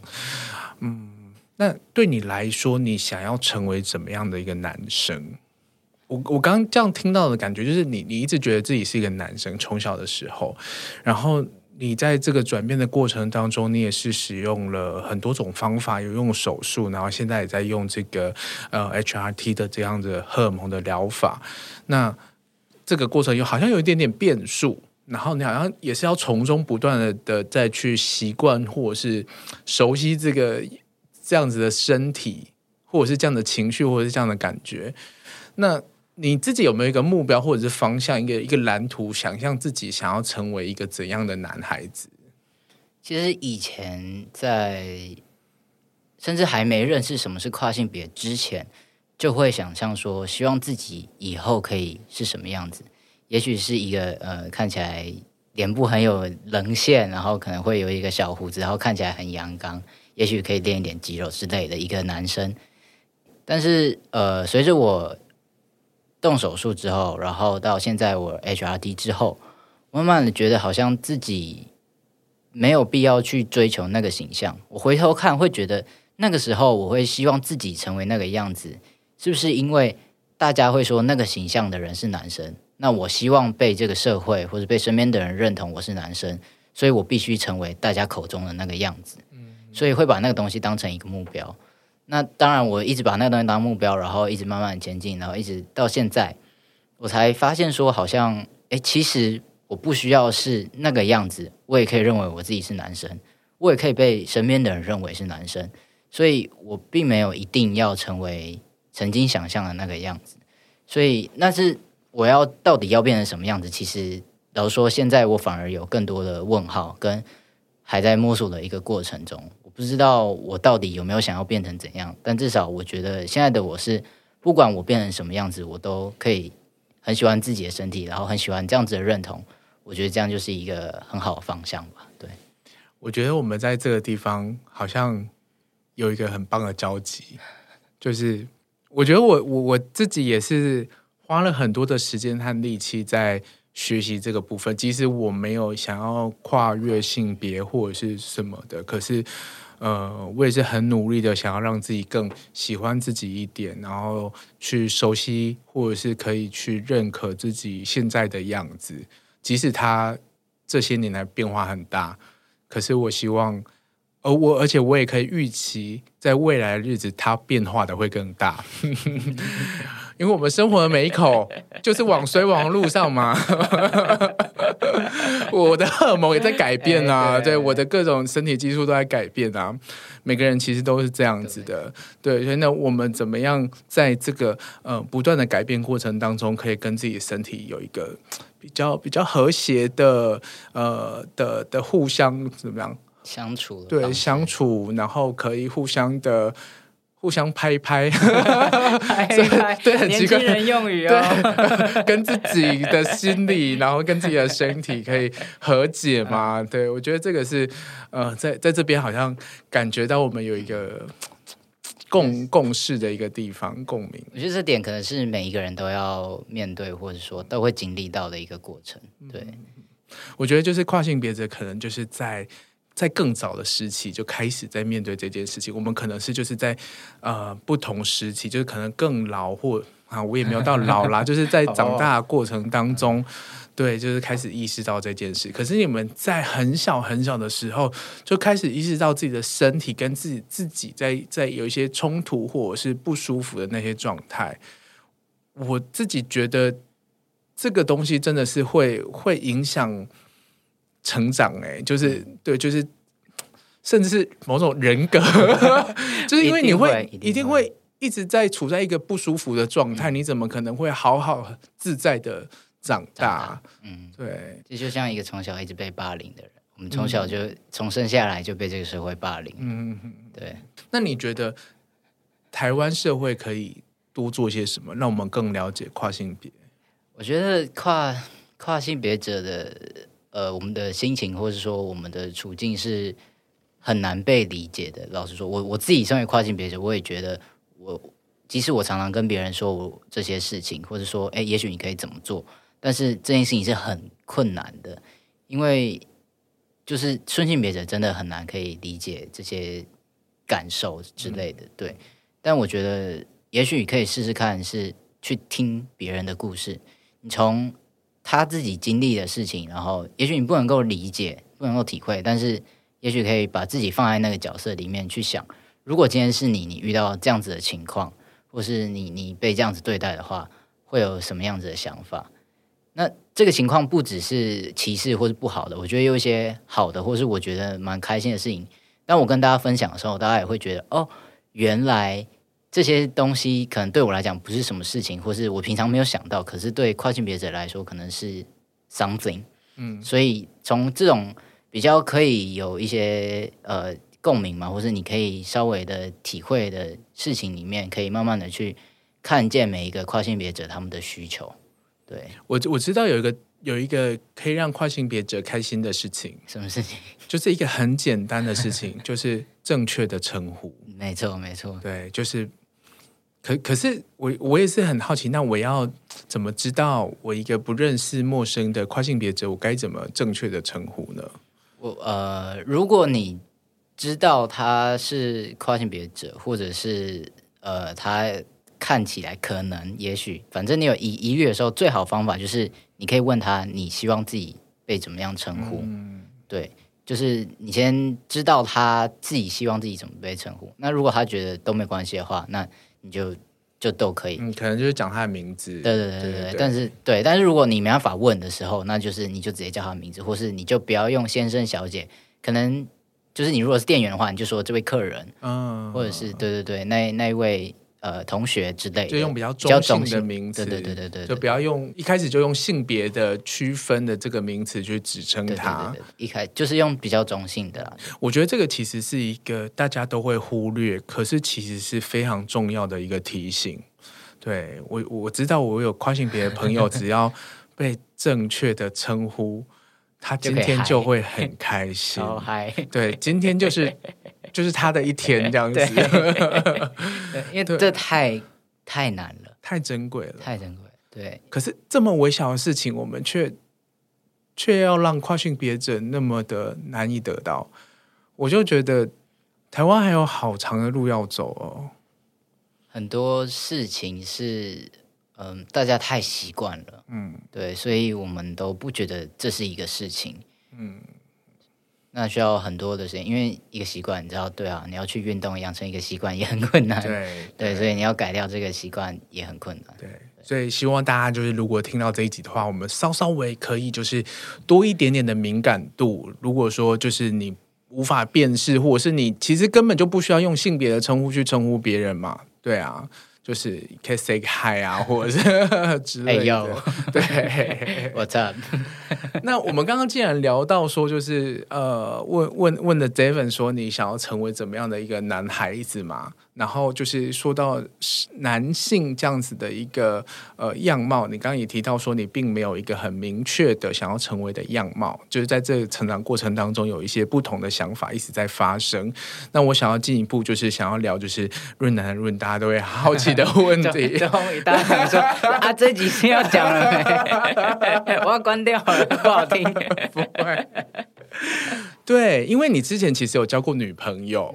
嗯，那对你来说，你想要成为怎么样的一个男生？我我刚刚这样听到的感觉，就是你你一直觉得自己是一个男生，从小的时候，然后你在这个转变的过程当中，你也是使用了很多种方法，有用手术，然后现在也在用这个呃 HRT 的这样的荷尔蒙的疗法，那这个过程又好像有一点点变数。然后你好像也是要从中不断的的再去习惯，或者是熟悉这个这样子的身体，或者是这样的情绪，或者是这样的感觉。那你自己有没有一个目标，或者是方向，一个一个蓝图，想象自己想要成为一个怎样的男孩子？其实以前在甚至还没认识什么是跨性别之前，就会想象说，希望自己以后可以是什么样子。也许是一个呃，看起来脸部很有棱线，然后可能会有一个小胡子，然后看起来很阳刚，也许可以练一点肌肉之类的一个男生。但是呃，随着我动手术之后，然后到现在我 HRT 之后，慢慢的觉得好像自己没有必要去追求那个形象。我回头看会觉得，那个时候我会希望自己成为那个样子，是不是因为大家会说那个形象的人是男生？那我希望被这个社会或者被身边的人认同我是男生，所以我必须成为大家口中的那个样子。所以会把那个东西当成一个目标。那当然，我一直把那个东西当目标，然后一直慢慢前进，然后一直到现在，我才发现说，好像诶，其实我不需要是那个样子，我也可以认为我自己是男生，我也可以被身边的人认为是男生。所以我并没有一定要成为曾经想象的那个样子。所以那是。我要到底要变成什么样子？其实老实说，现在我反而有更多的问号，跟还在摸索的一个过程中。不知道我到底有没有想要变成怎样，但至少我觉得现在的我是，不管我变成什么样子，我都可以很喜欢自己的身体，然后很喜欢这样子的认同。我觉得这样就是一个很好的方向吧。对，我觉得我们在这个地方好像有一个很棒的交集，就是我觉得我我我自己也是。花了很多的时间和力气在学习这个部分，即使我没有想要跨越性别或者是什么的，可是，呃，我也是很努力的想要让自己更喜欢自己一点，然后去熟悉或者是可以去认可自己现在的样子，即使他这些年来变化很大，可是我希望，而我而且我也可以预期，在未来的日子，它变化的会更大。因为我们生活的每一口 就是往水往路上嘛，我的荷尔蒙也在改变啊，对，我的各种身体激素都在改变啊，每个人其实都是这样子的，对，所以那我们怎么样在这个呃不断的改变过程当中，可以跟自己的身体有一个比较比较和谐的呃的的互相怎么样相处？对，相处，然后可以互相的。互相拍一拍，拍一拍对，很奇怪，年轻人用语哦。对，跟自己的心理，然后跟自己的身体可以和解嘛？对，我觉得这个是呃，在在这边好像感觉到我们有一个共共识的一个地方，共鸣。我觉得这点可能是每一个人都要面对，或者说都会经历到的一个过程。对，我觉得就是跨性别者，可能就是在。在更早的时期就开始在面对这件事情，我们可能是就是在呃不同时期，就是可能更老或啊，我也没有到老啦，就是在长大的过程当中，对，就是开始意识到这件事。可是你们在很小很小的时候就开始意识到自己的身体跟自己自己在在有一些冲突或者是不舒服的那些状态，我自己觉得这个东西真的是会会影响。成长哎、欸，就是对，就是甚至是某种人格，就是因为你会一定会一直在处在一个不舒服的状态，你怎么可能会好好自在的长大？长大嗯，对，这就像一个从小一直被霸凌的人，我们从小就从生下来就被这个社会霸凌。嗯嗯，对。那你觉得台湾社会可以多做些什么，让我们更了解跨性别？我觉得跨跨性别者的。呃，我们的心情或者说我们的处境是很难被理解的。老实说，我我自己身为跨性别者，我也觉得我即使我常常跟别人说我这些事情，或者说，哎，也许你可以怎么做，但是这件事情是很困难的，因为就是顺性别者真的很难可以理解这些感受之类的。对，但我觉得也许你可以试试看，是去听别人的故事，你从。他自己经历的事情，然后也许你不能够理解，不能够体会，但是也许可以把自己放在那个角色里面去想，如果今天是你，你遇到这样子的情况，或是你你被这样子对待的话，会有什么样子的想法？那这个情况不只是歧视或是不好的，我觉得有一些好的，或是我觉得蛮开心的事情。当我跟大家分享的时候，大家也会觉得哦，原来。这些东西可能对我来讲不是什么事情，或是我平常没有想到，可是对跨性别者来说可能是 something。嗯，所以从这种比较可以有一些呃共鸣嘛，或是你可以稍微的体会的事情里面，可以慢慢的去看见每一个跨性别者他们的需求。对，我我知道有一个有一个可以让跨性别者开心的事情，什么事情？就是一个很简单的事情，就是正确的称呼。没错，没错，对，就是。可可是我我也是很好奇，那我要怎么知道我一个不认识陌生的跨性别者，我该怎么正确的称呼呢？我呃，如果你知道他是跨性别者，或者是呃，他看起来可能，也许，反正你有疑疑虑的时候，最好方法就是你可以问他，你希望自己被怎么样称呼？嗯、对，就是你先知道他自己希望自己怎么被称呼。那如果他觉得都没关系的话，那你就就都可以。你，可能就是讲他的名字。对对对对对。但是对，但是如果你没办法问的时候，那就是你就直接叫他的名字，或是你就不要用先生小姐。可能就是你如果是店员的话，你就说这位客人，嗯，或者是对对对，那那一位。呃，同学之类，就用比较中性的名字，对对对对对，就不要用一开始就用性别的区分的这个名词去指称他。对对对对，一开就是用比较中性的。我觉得这个其实是一个大家都会忽略，可是其实是非常重要的一个提醒。对，我我知道，我有跨性别的朋友，只要被正确的称呼，他今天就会很开心。嗨，对，今天就是。就是他的一天这样子，因为这太太难了，太珍贵了，太珍贵。对，可是这么微小的事情，我们却却要让跨性别者那么的难以得到，我就觉得台湾还有好长的路要走哦。很多事情是，嗯，大家太习惯了，嗯，对，所以我们都不觉得这是一个事情，嗯。那需要很多的时间，因为一个习惯，你知道，对啊，你要去运动，养成一个习惯也很困难，对 对，对，所以你要改掉这个习惯也很困难，对，所以希望大家就是如果听到这一集的话，我们稍稍微可以就是多一点点的敏感度。如果说就是你无法辨识，或者是你其实根本就不需要用性别的称呼去称呼别人嘛，对啊。就是可以 say hi 啊，或者是 之类的。哎，对，What's up？那我们刚刚既然聊到说，就是呃，问问问的 David 说，你想要成为怎么样的一个男孩子嘛？然后就是说到男性这样子的一个呃样貌，你刚刚也提到说你并没有一个很明确的想要成为的样貌，就是在这个成长过程当中有一些不同的想法一直在发生。那我想要进一步就是想要聊就是润男润，大家都会好奇的问题。终于大家说啊，这集是要讲了没？我要关掉了，不好听。不会。对，因为你之前其实有交过女朋友。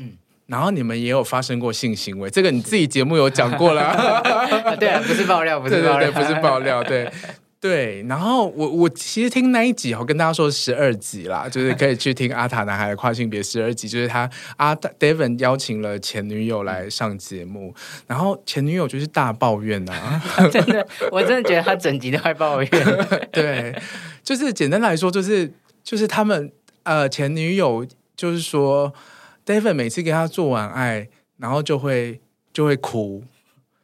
然后你们也有发生过性行为，这个你自己节目有讲过了。对啊，不是爆料，不是爆料，对对对，不是爆料，对对。然后我我其实听那一集，我跟大家说十二集啦，就是可以去听阿塔男孩的跨性别十二集，就是他阿 Devon 邀请了前女友来上节目，然后前女友就是大抱怨啊，真的，我真的觉得他整集都在抱怨。对，就是简单来说，就是就是他们呃前女友就是说。Devon 每次给他做完爱，然后就会就会哭，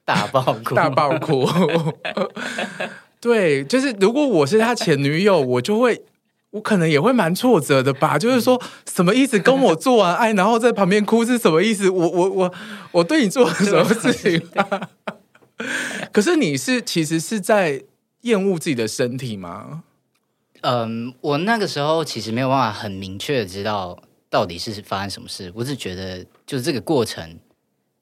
大爆哭，大爆哭。对，就是如果我是他前女友，我就会，我可能也会蛮挫折的吧。就是说什么意思？跟我做完爱，然后在旁边哭是什么意思？我我我我对你做了什么事情啊？可是你是其实是在厌恶自己的身体吗？嗯，我那个时候其实没有办法很明确的知道。到底是发生什么事？我是觉得，就是这个过程，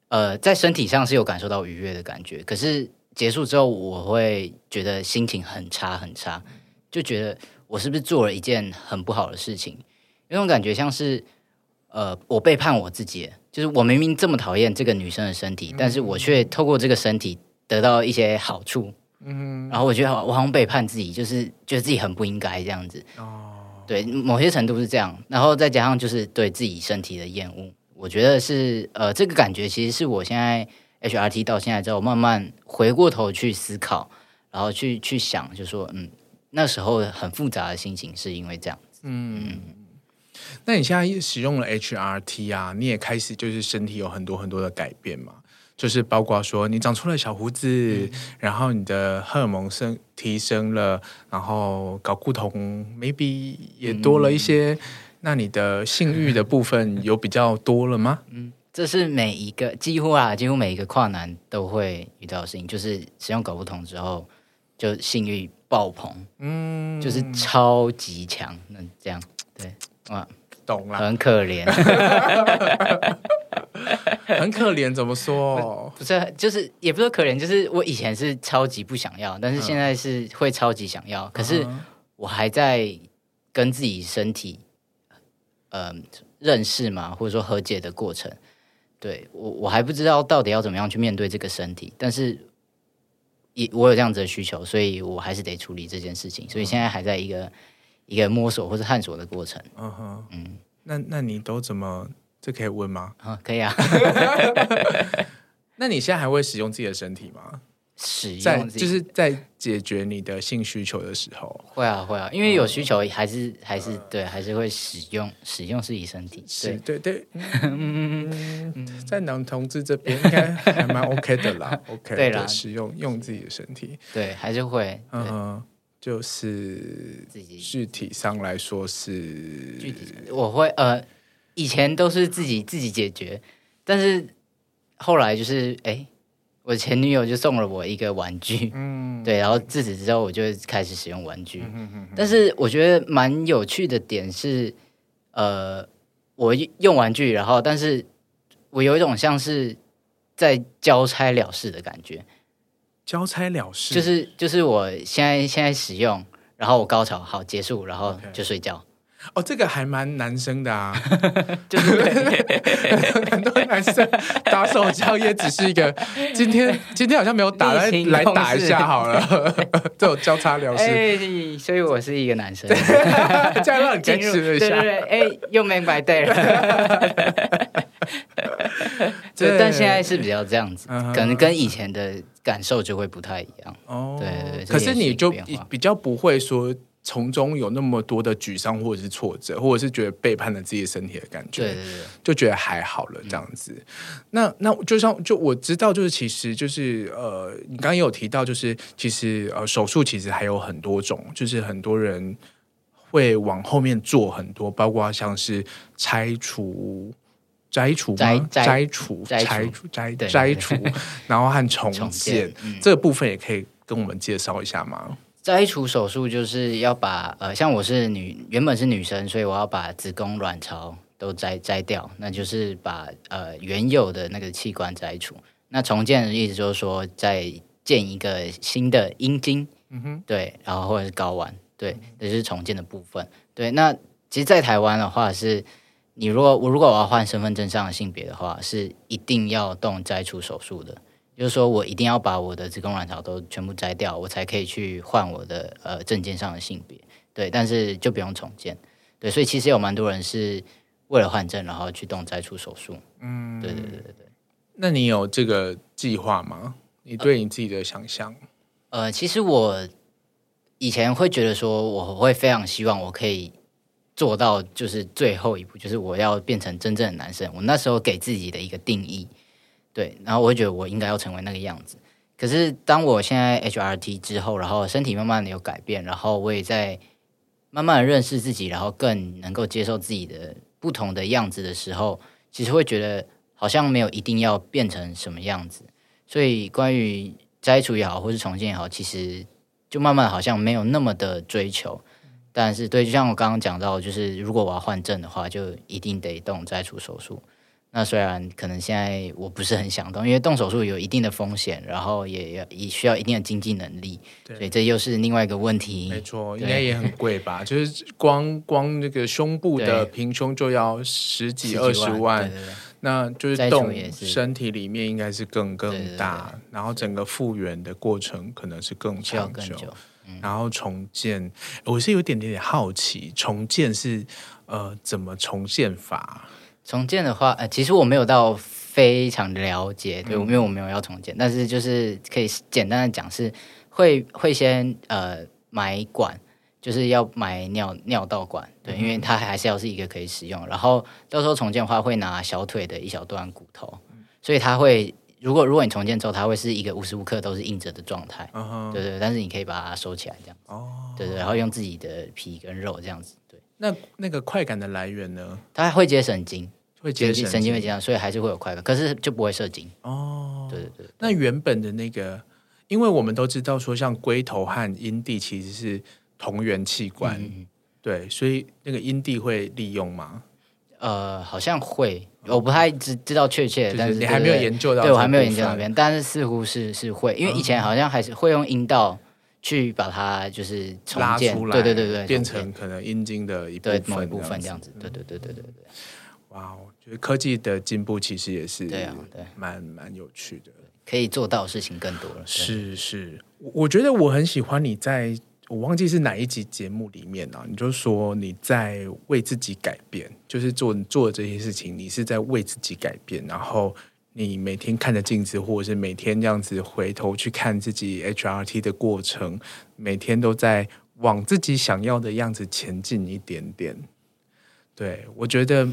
呃，在身体上是有感受到愉悦的感觉，可是结束之后，我会觉得心情很差很差，就觉得我是不是做了一件很不好的事情？那种感觉像是，呃，我背叛我自己，就是我明明这么讨厌这个女生的身体，但是我却透过这个身体得到一些好处，嗯，然后我觉得我好像背叛自己，就是觉得自己很不应该这样子，哦。对，某些程度是这样，然后再加上就是对自己身体的厌恶，我觉得是呃，这个感觉其实是我现在 HRT 到现在之后，慢慢回过头去思考，然后去去想，就说嗯，那时候很复杂的心情是因为这样子。嗯，嗯，那你现在使用了 HRT 啊，你也开始就是身体有很多很多的改变嘛？就是包括说你长出了小胡子，嗯、然后你的荷尔蒙升提升了，然后睾固酮 maybe 也多了一些，嗯、那你的性欲的部分 有比较多了吗？嗯，这是每一个几乎啊，几乎每一个跨男都会遇到的事情，就是使用睾固酮之后，就性欲爆棚，嗯，就是超级强，那这样对哇。懂了，很可怜。很可怜，怎么说？不是，就是也不是可怜，就是我以前是超级不想要，但是现在是会超级想要。嗯、可是我还在跟自己身体，呃，认识嘛，或者说和解的过程。对我，我还不知道到底要怎么样去面对这个身体，但是也我有这样子的需求，所以我还是得处理这件事情。所以现在还在一个一个摸索或者探索的过程。嗯哼，嗯，那那你都怎么？这可以问吗？啊，可以啊。那你现在还会使用自己的身体吗？使用在就是在解决你的性需求的时候，会啊会啊，因为有需求还是、嗯、还是对，还是会使用使用自己身体。是对对，嗯，在男同志这边应该还蛮 OK 的啦，OK 对啦，使用用自己的身体，对，还是会，嗯，就是自己具体上来说是具体，我会呃。以前都是自己自己解决，但是后来就是哎，我前女友就送了我一个玩具，嗯，对，然后自此之后我就开始使用玩具。嗯哼哼哼。但是我觉得蛮有趣的点是，呃，我用玩具，然后但是我有一种像是在交差了事的感觉，交差了事，就是就是我现在现在使用，然后我高潮好结束，然后就睡觉。Okay. 哦，这个还蛮男生的啊，就是 很多男生打手枪也只是一个，今天今天好像没有打，来来打一下好了，这种交叉了事。哎，所以我是一个男生，这样让你坚持了一下，对对对，哎，又明白对了。对，但现在是比较这样子，可能跟以前的感受就会不太一样。哦，对对对，可是你就比较不会说。从中有那么多的沮丧，或者是挫折，或者是觉得背叛了自己身体的感觉，对对对，就觉得还好了这样子。嗯、那那就像就我知道，就是其实就是呃，你刚刚也有提到，就是其实呃，手术其实还有很多种，就是很多人会往后面做很多，包括像是拆除、摘除、摘摘除、拆除、摘摘除，然后和重建，重建嗯、这个部分也可以跟我们介绍一下吗？摘除手术就是要把呃，像我是女，原本是女生，所以我要把子宫、卵巢都摘摘掉，那就是把呃原有的那个器官摘除。那重建的意思就是说，再建一个新的阴茎，嗯哼，对，然后或者是睾丸，对，这就是重建的部分。对，那其实，在台湾的话是，是你如果我如果我要换身份证上的性别的话，是一定要动摘除手术的。就是说我一定要把我的子宫卵巢都全部摘掉，我才可以去换我的呃证件上的性别，对，但是就不用重建，对，所以其实有蛮多人是为了换证，然后去动摘除手术，嗯，对对对对对。那你有这个计划吗？你对你自己的想象？呃，呃，其实我以前会觉得说，我会非常希望我可以做到，就是最后一步，就是我要变成真正的男生。我那时候给自己的一个定义。对，然后我会觉得我应该要成为那个样子。可是当我现在 HRT 之后，然后身体慢慢的有改变，然后我也在慢慢的认识自己，然后更能够接受自己的不同的样子的时候，其实会觉得好像没有一定要变成什么样子。所以关于摘除也好，或是重建也好，其实就慢慢好像没有那么的追求。但是对，就像我刚刚讲到，就是如果我要换证的话，就一定得动摘除手术。那虽然可能现在我不是很想动，因为动手术有一定的风险，然后也要也需要一定的经济能力，对所以这又是另外一个问题。没错，应该也很 贵吧？就是光光那个胸部的平胸就要十几二十万，那就是动身体里面应该是更更大，然后整个复原的过程可能是更长久，久嗯、然后重建，我是有点点好奇，重建是呃怎么重建法？重建的话，呃，其实我没有到非常了解，对，因为我没有要重建，嗯、但是就是可以简单的讲，是会会先呃买管，就是要买尿尿道管，对，嗯、因为它还是要是一个可以使用，然后到时候重建的话会拿小腿的一小段骨头，所以它会，如果如果你重建之后，它会是一个无时无刻都是硬着的状态，对，对对，但是你可以把它收起来这样子，哦，对对，然后用自己的皮跟肉这样子，对，那那个快感的来源呢？它会接神经。会接神经，神经会接上，所以还是会有快感，可是就不会射精。哦。对对对，那原本的那个，因为我们都知道说，像龟头和阴蒂其实是同源器官，嗯、对，所以那个阴蒂会利用吗？呃，好像会，我不太知知道确切，但是你还没有研究到，对，我还没有研究那边，但是似乎是是会，因为以前好像还是会用阴道去把它就是重建，拉出来，对对对对，变成可能阴茎的一部分，某一部分这样子，对对对对对对。哇，我科技的进步其实也是对啊，对，蛮蛮有趣的，可以做到的事情更多了。是是，我觉得我很喜欢你在。我忘记是哪一集节目里面啊，你就说你在为自己改变，就是做做这些事情，你是在为自己改变。然后你每天看着镜子，或者是每天这样子回头去看自己 HRT 的过程，每天都在往自己想要的样子前进一点点。对，我觉得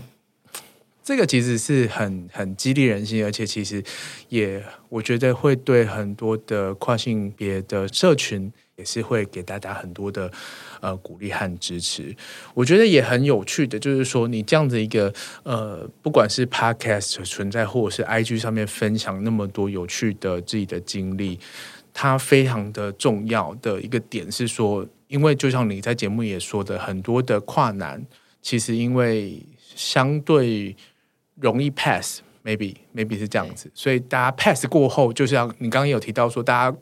这个其实是很很激励人心，而且其实也我觉得会对很多的跨性别的社群。也是会给大家很多的呃鼓励和支持，我觉得也很有趣的，就是说你这样子一个呃，不管是 Podcast 存在，或者是 IG 上面分享那么多有趣的自己的经历，它非常的重要的一个点是说，因为就像你在节目也说的，很多的跨男其实因为相对容易 pass，maybe maybe 是这样子，所以大家 pass 过后，就像你刚刚有提到说，大家。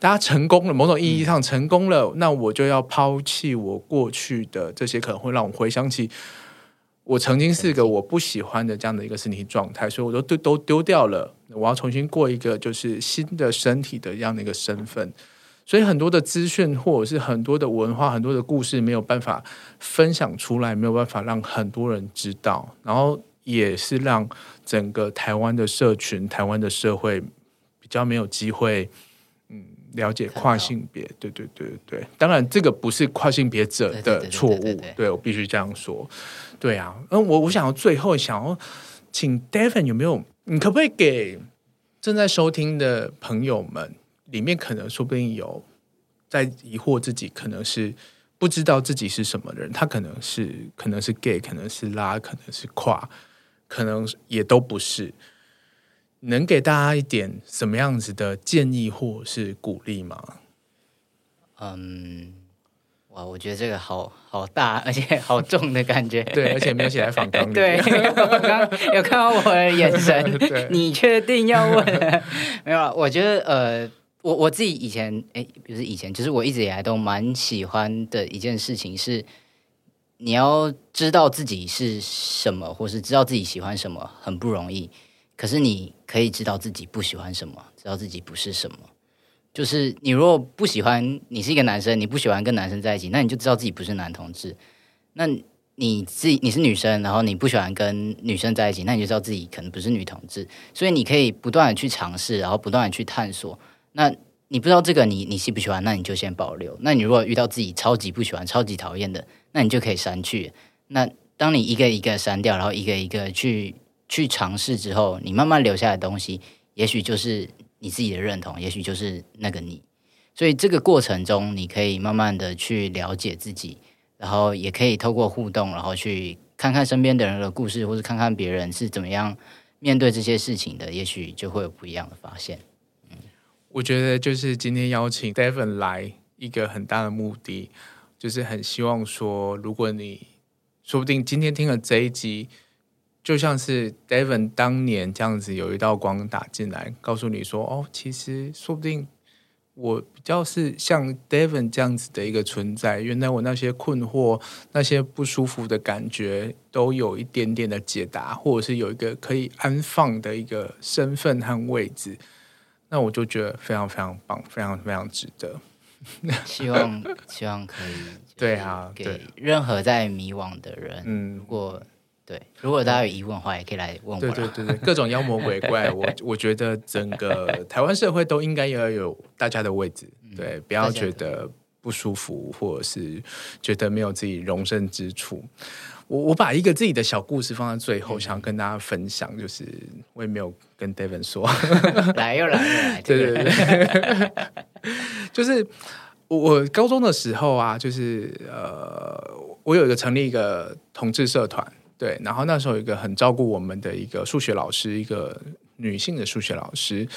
大家成功了，某种意义上成功了，嗯、那我就要抛弃我过去的这些，可能会让我回想起我曾经是个我不喜欢的这样的一个身体状态，所以我都都都丢掉了。我要重新过一个就是新的身体的这样的一个身份，所以很多的资讯或者是很多的文化、很多的故事没有办法分享出来，没有办法让很多人知道，然后也是让整个台湾的社群、台湾的社会比较没有机会。嗯了解跨性别，对对对对，当然这个不是跨性别者的错误，对我必须这样说。对啊，嗯，我我想要最后想要请 Devin 有没有，你可不可以给正在收听的朋友们，里面可能说不定有在疑惑自己，可能是不知道自己是什么人，他可能是可能是 gay，可能是拉，可能是跨，可能也都不是。能给大家一点什么样子的建议或是鼓励吗？嗯，哇，我觉得这个好好大，而且好重的感觉。对，而且没有写在访纲里。对，我刚有看到我的眼神。你确定要问？没有，我觉得呃，我我自己以前哎，不是以前，就是我一直以来都蛮喜欢的一件事情是，你要知道自己是什么，或是知道自己喜欢什么，很不容易。可是你可以知道自己不喜欢什么，知道自己不是什么。就是你如果不喜欢，你是一个男生，你不喜欢跟男生在一起，那你就知道自己不是男同志。那你自己你是女生，然后你不喜欢跟女生在一起，那你就知道自己可能不是女同志。所以你可以不断的去尝试，然后不断的去探索。那你不知道这个你你喜不喜欢，那你就先保留。那你如果遇到自己超级不喜欢、超级讨厌的，那你就可以删去。那当你一个一个删掉，然后一个一个去。去尝试之后，你慢慢留下来的东西，也许就是你自己的认同，也许就是那个你。所以这个过程中，你可以慢慢的去了解自己，然后也可以透过互动，然后去看看身边的人的故事，或者看看别人是怎么样面对这些事情的，也许就会有不一样的发现。嗯，我觉得就是今天邀请 Devin 来一个很大的目的，就是很希望说，如果你说不定今天听了这一集。就像是 Devin 当年这样子，有一道光打进来，告诉你说：“哦，其实说不定我比较是像 Devin 这样子的一个存在。原来我那些困惑、那些不舒服的感觉，都有一点点的解答，或者是有一个可以安放的一个身份和位置。那我就觉得非常非常棒，非常非常值得。希望希望可以对啊，给任何在迷惘的人，嗯，如果。对，如果大家有疑问的话，也可以来问我。对对对对，各种妖魔鬼怪，我我觉得整个台湾社会都应该要有大家的位置。对，不要觉得不舒服，或者是觉得没有自己容身之处。我我把一个自己的小故事放在最后，想要跟大家分享，就是我也没有跟 David 说，来又来又来，对对对，就是我高中的时候啊，就是呃，我有一个成立一个同志社团。对，然后那时候有一个很照顾我们的一个数学老师，一个女性的数学老师，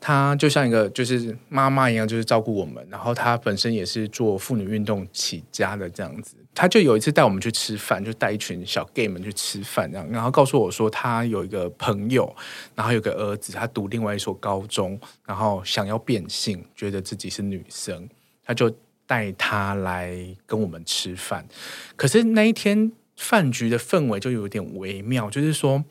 她就像一个就是妈妈一样，就是照顾我们。然后她本身也是做妇女运动起家的这样子。她就有一次带我们去吃饭，就带一群小 gay 们去吃饭这样，然后告诉我说，她有一个朋友，然后有个儿子，他读另外一所高中，然后想要变性，觉得自己是女生，他就带他来跟我们吃饭。可是那一天饭局的氛围就有点微妙，就是说。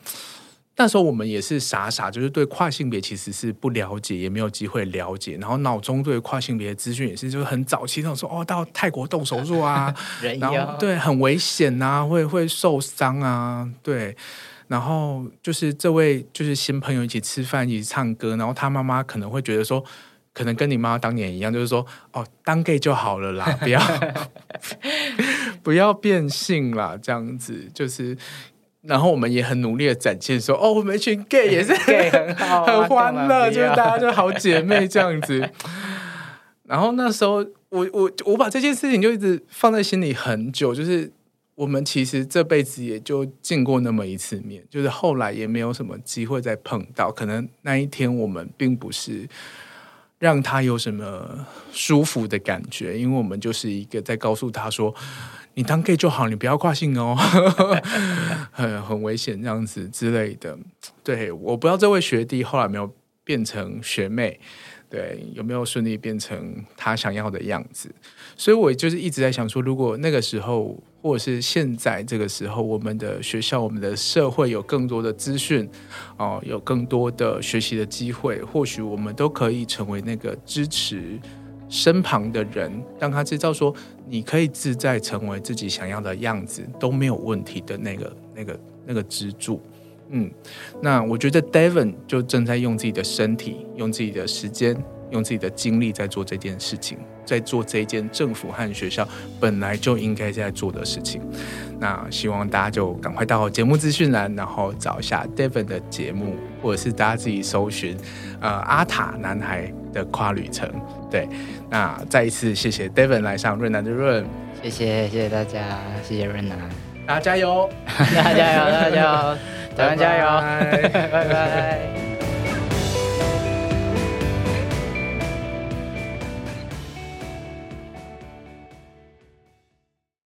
那时候我们也是傻傻，就是对跨性别其实是不了解，也没有机会了解。然后脑中对跨性别的资讯也是，就是很早期那种说哦，到泰国动手术啊，然后对很危险啊，会会受伤啊，对。然后就是这位就是新朋友一起吃饭一起唱歌，然后他妈妈可能会觉得说，可能跟你妈妈当年一样，就是说哦，当 gay 就好了啦，不要 不要变性啦，这样子就是。然后我们也很努力的展现说，哦，我们一群 gay 也是 gay 很好，很欢乐，就是大家就好姐妹这样子。然后那时候，我我我把这件事情就一直放在心里很久，就是我们其实这辈子也就见过那么一次面，就是后来也没有什么机会再碰到。可能那一天我们并不是让他有什么舒服的感觉，因为我们就是一个在告诉他说。你当 gay 就好，你不要跨性哦，很很危险这样子之类的。对，我不知道这位学弟后来没有变成学妹，对，有没有顺利变成他想要的样子？所以我就是一直在想说，如果那个时候或者是现在这个时候，我们的学校、我们的社会有更多的资讯哦，有更多的学习的机会，或许我们都可以成为那个支持。身旁的人，让他知道说，你可以自在成为自己想要的样子都没有问题的那个、那个、那个支柱。嗯，那我觉得 Devon 就正在用自己的身体、用自己的时间、用自己的精力在做这件事情，在做这一件政府和学校本来就应该在做的事情。那希望大家就赶快到节目资讯栏，然后找一下 Devon 的节目，或者是大家自己搜寻呃阿塔男孩的跨旅程。对，那再一次谢谢 Devon 来上润南的润，谢谢谢谢大家，谢谢润南，大家加油，大家加油，大家加油，台湾加油，拜拜。